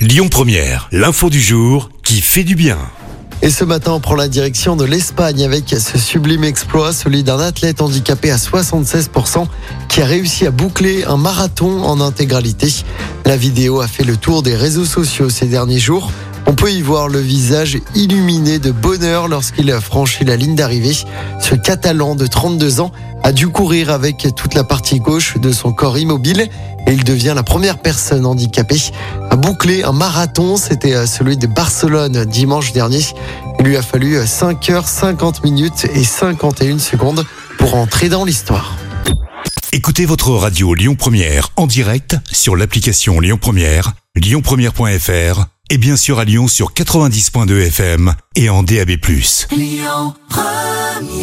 Lyon Première, l'info du jour qui fait du bien. Et ce matin, on prend la direction de l'Espagne avec ce sublime exploit, celui d'un athlète handicapé à 76% qui a réussi à boucler un marathon en intégralité. La vidéo a fait le tour des réseaux sociaux ces derniers jours. On peut y voir le visage illuminé de bonheur lorsqu'il a franchi la ligne d'arrivée. Ce Catalan de 32 ans a dû courir avec toute la partie gauche de son corps immobile et il devient la première personne handicapée à boucler un marathon. C'était euh, celui de Barcelone dimanche dernier. Il lui a fallu 5 heures 50 minutes et 51 secondes pour entrer dans l'histoire. Écoutez votre radio Lyon Première en direct sur l'application Lyon Première, lyonpremière.fr et bien sûr à Lyon sur 90.2 FM et en DAB+. Lyon Première